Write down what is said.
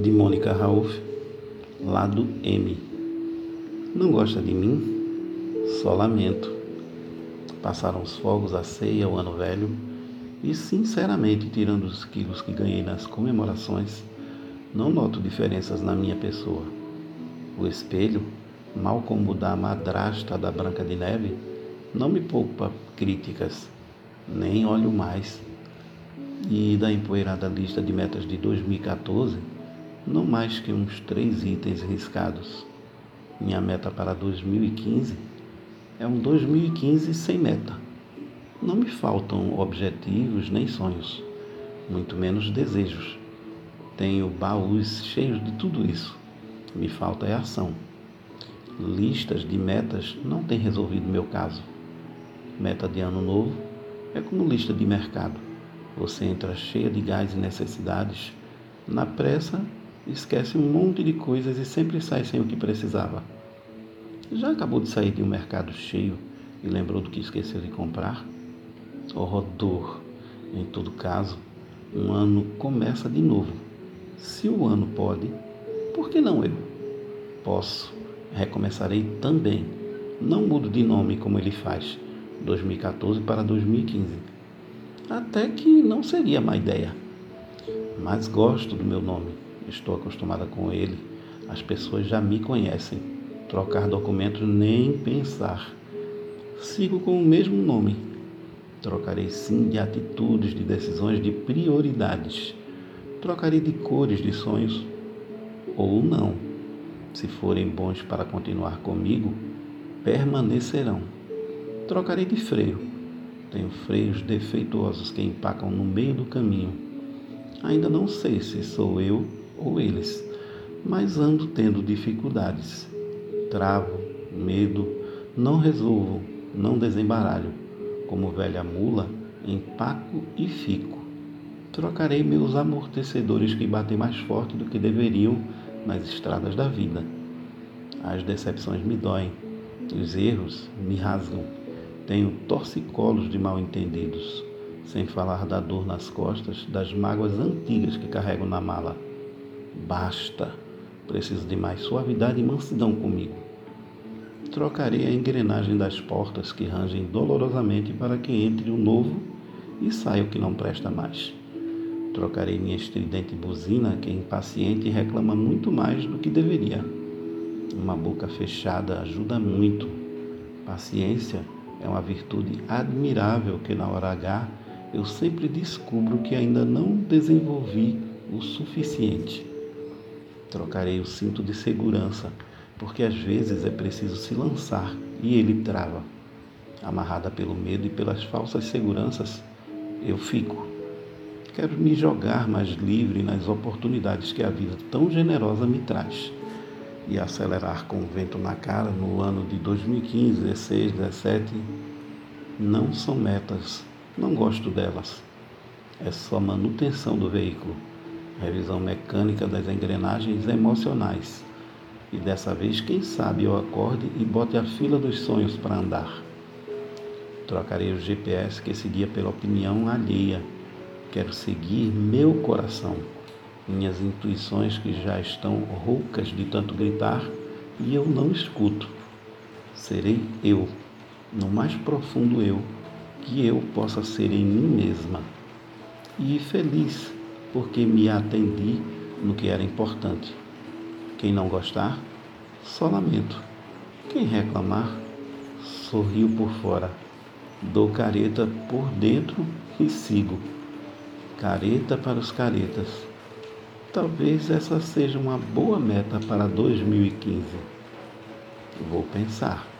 de Mônica Rauf, lado M. Não gosta de mim? Só lamento. Passaram os fogos, a ceia, o ano velho, e sinceramente, tirando os quilos que ganhei nas comemorações, não noto diferenças na minha pessoa. O espelho, mal como da madrasta da Branca de Neve, não me poupa críticas, nem olho mais. E da empoeirada lista de metas de 2014, não mais que uns três itens riscados. Minha meta para 2015 é um 2015 sem meta. Não me faltam objetivos nem sonhos, muito menos desejos. Tenho baús cheios de tudo isso. Me falta é ação. Listas de metas não têm resolvido meu caso. Meta de ano novo é como lista de mercado. Você entra cheia de gás e necessidades, na pressa esquece um monte de coisas e sempre sai sem o que precisava. Já acabou de sair de um mercado cheio e lembrou do que esqueceu de comprar? Horror! Em todo caso, um ano começa de novo. Se o ano pode, por que não eu? Posso, recomeçarei também. Não mudo de nome como ele faz, 2014 para 2015. Até que não seria má ideia. Mas gosto do meu nome estou acostumada com ele, as pessoas já me conhecem. Trocar documentos nem pensar. Sigo com o mesmo nome. Trocarei sim de atitudes, de decisões, de prioridades. Trocarei de cores, de sonhos. Ou não. Se forem bons para continuar comigo, permanecerão. Trocarei de freio. Tenho freios defeituosos que empacam no meio do caminho. Ainda não sei se sou eu ou eles, mas ando tendo dificuldades. Travo, medo, não resolvo, não desembaralho. Como velha mula, empaco e fico. Trocarei meus amortecedores que batem mais forte do que deveriam nas estradas da vida. As decepções me doem, os erros me rasgam. Tenho torcicolos de mal entendidos, sem falar da dor nas costas, das mágoas antigas que carrego na mala. Basta. Preciso de mais suavidade e mansidão comigo. Trocarei a engrenagem das portas que rangem dolorosamente para que entre o novo e saia o que não presta mais. Trocarei minha estridente buzina que é impaciente e reclama muito mais do que deveria. Uma boca fechada ajuda muito. Paciência é uma virtude admirável que na hora H eu sempre descubro que ainda não desenvolvi o suficiente. Trocarei o cinto de segurança, porque às vezes é preciso se lançar e ele trava. Amarrada pelo medo e pelas falsas seguranças, eu fico. Quero me jogar mais livre nas oportunidades que a vida tão generosa me traz e acelerar com o vento na cara no ano de 2015, 16, 17 não são metas, não gosto delas. É só manutenção do veículo revisão mecânica das engrenagens emocionais. E dessa vez, quem sabe eu acorde e bote a fila dos sonhos para andar. Trocarei o GPS que seguia pela opinião alheia. Quero seguir meu coração, minhas intuições que já estão roucas de tanto gritar e eu não escuto. Serei eu, no mais profundo eu, que eu possa ser em mim mesma. E feliz porque me atendi no que era importante. Quem não gostar, só lamento. Quem reclamar, sorriu por fora. Dou careta por dentro e sigo. Careta para os caretas. Talvez essa seja uma boa meta para 2015. Vou pensar.